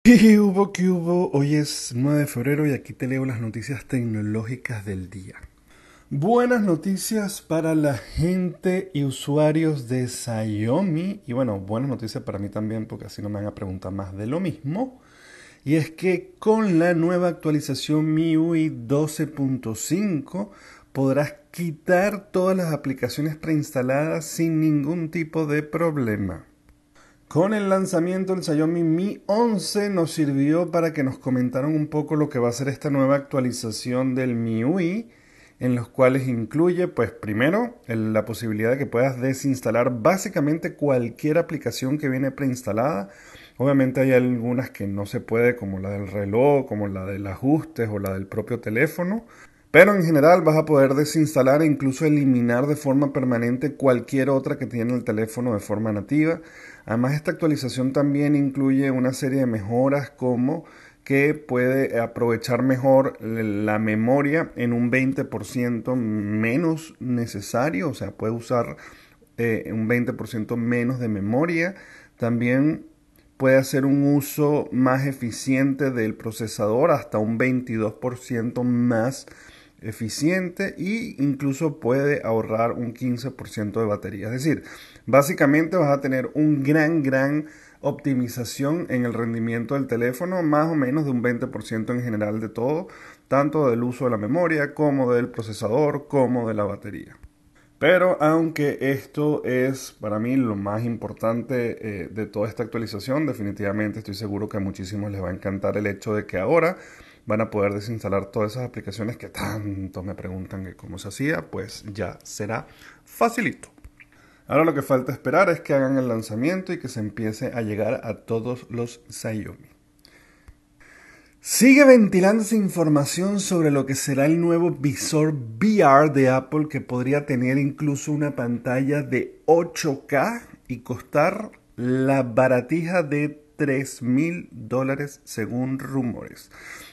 ¿Qué hubo? ¿Qué hubo? Hoy es 9 de febrero y aquí te leo las noticias tecnológicas del día. Buenas noticias para la gente y usuarios de Xiaomi. Y bueno, buenas noticias para mí también porque así no me van a preguntar más de lo mismo. Y es que con la nueva actualización MIUI 12.5 podrás quitar todas las aplicaciones preinstaladas sin ningún tipo de problema. Con el lanzamiento del Xiaomi Mi 11 nos sirvió para que nos comentaran un poco lo que va a ser esta nueva actualización del MIUI, en los cuales incluye, pues primero, la posibilidad de que puedas desinstalar básicamente cualquier aplicación que viene preinstalada. Obviamente hay algunas que no se puede, como la del reloj, como la del ajustes o la del propio teléfono. Pero en general vas a poder desinstalar e incluso eliminar de forma permanente cualquier otra que tiene el teléfono de forma nativa. Además esta actualización también incluye una serie de mejoras como que puede aprovechar mejor la memoria en un 20% menos necesario, o sea, puede usar eh, un 20% menos de memoria. También puede hacer un uso más eficiente del procesador, hasta un 22% más eficiente e incluso puede ahorrar un 15% de batería. Es decir, básicamente vas a tener un gran, gran optimización en el rendimiento del teléfono, más o menos de un 20% en general de todo, tanto del uso de la memoria como del procesador como de la batería. Pero aunque esto es para mí lo más importante eh, de toda esta actualización, definitivamente estoy seguro que a muchísimos les va a encantar el hecho de que ahora van a poder desinstalar todas esas aplicaciones que tanto me preguntan que cómo se hacía, pues ya será facilito. Ahora lo que falta esperar es que hagan el lanzamiento y que se empiece a llegar a todos los Xiaomi. Sigue ventilándose información sobre lo que será el nuevo visor VR de Apple que podría tener incluso una pantalla de 8K y costar la baratija de 3 mil dólares según rumores.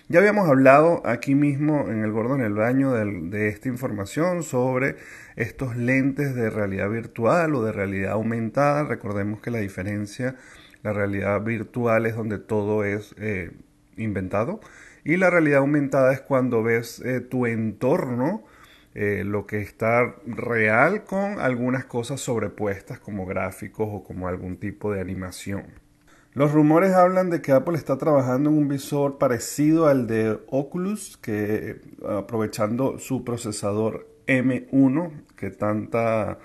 Ya habíamos hablado aquí mismo en el Gordo en el Baño de, esta información sobre estos lentes de realidad virtual o de realidad aumentada. Recordemos que la diferencia, la realidad virtual es donde todo es eh, inventado. Y la realidad aumentada es cuando ves eh, tu entorno, eh, lo que está real con algunas cosas sobrepuestas como gráficos o como algún tipo de animación. Los rumores hablan de que Apple está trabajando en un visor parecido al de Oculus, que aprovechando su procesador M1, que tanta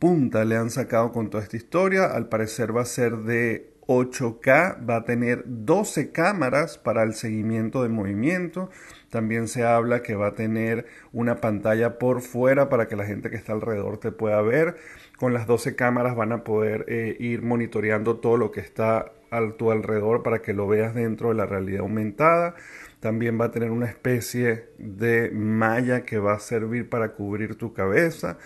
punta le han sacado con toda esta historia, al parecer va a ser de 8K, va a tener 12 cámaras para el seguimiento de movimiento. También se habla que va a tener una pantalla por fuera para que la gente que está alrededor te pueda ver. Con las 12 cámaras van a poder eh, ir monitoreando todo lo que está a tu alrededor para que lo veas dentro de la realidad aumentada. También va a tener una especie de malla que va a servir para cubrir tu cabeza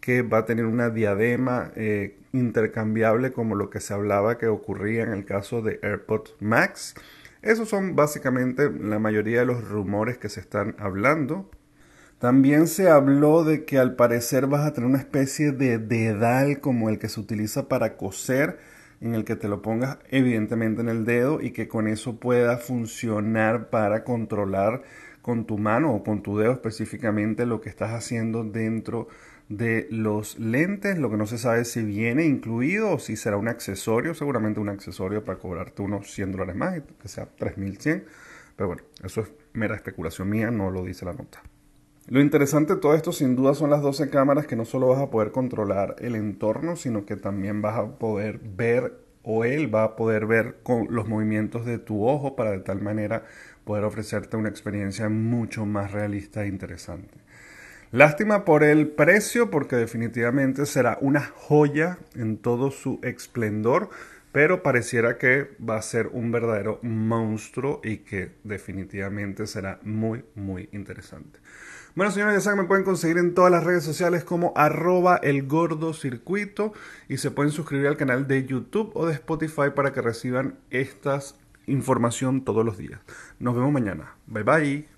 que va a tener una diadema eh, intercambiable como lo que se hablaba que ocurría en el caso de AirPods Max. Esos son básicamente la mayoría de los rumores que se están hablando. También se habló de que al parecer vas a tener una especie de dedal como el que se utiliza para coser, en el que te lo pongas evidentemente en el dedo y que con eso pueda funcionar para controlar con tu mano o con tu dedo específicamente lo que estás haciendo dentro de los lentes, lo que no se sabe si viene incluido o si será un accesorio, seguramente un accesorio para cobrarte unos 100 dólares más, que sea 3100, pero bueno, eso es mera especulación mía, no lo dice la nota. Lo interesante de todo esto sin duda son las 12 cámaras que no solo vas a poder controlar el entorno, sino que también vas a poder ver o él va a poder ver con los movimientos de tu ojo para de tal manera poder ofrecerte una experiencia mucho más realista e interesante. Lástima por el precio porque definitivamente será una joya en todo su esplendor, pero pareciera que va a ser un verdadero monstruo y que definitivamente será muy muy interesante. Bueno señores, ya saben, me pueden conseguir en todas las redes sociales como arroba el gordo circuito y se pueden suscribir al canal de YouTube o de Spotify para que reciban esta información todos los días. Nos vemos mañana. Bye bye.